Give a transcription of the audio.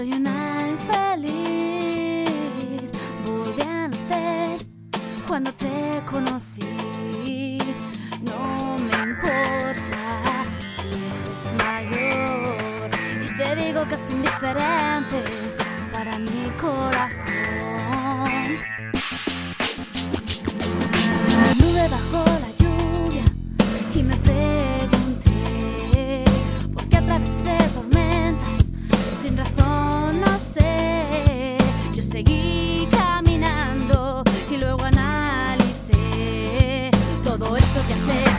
Soy una infeliz, volví a nacer cuando te conocí. Todo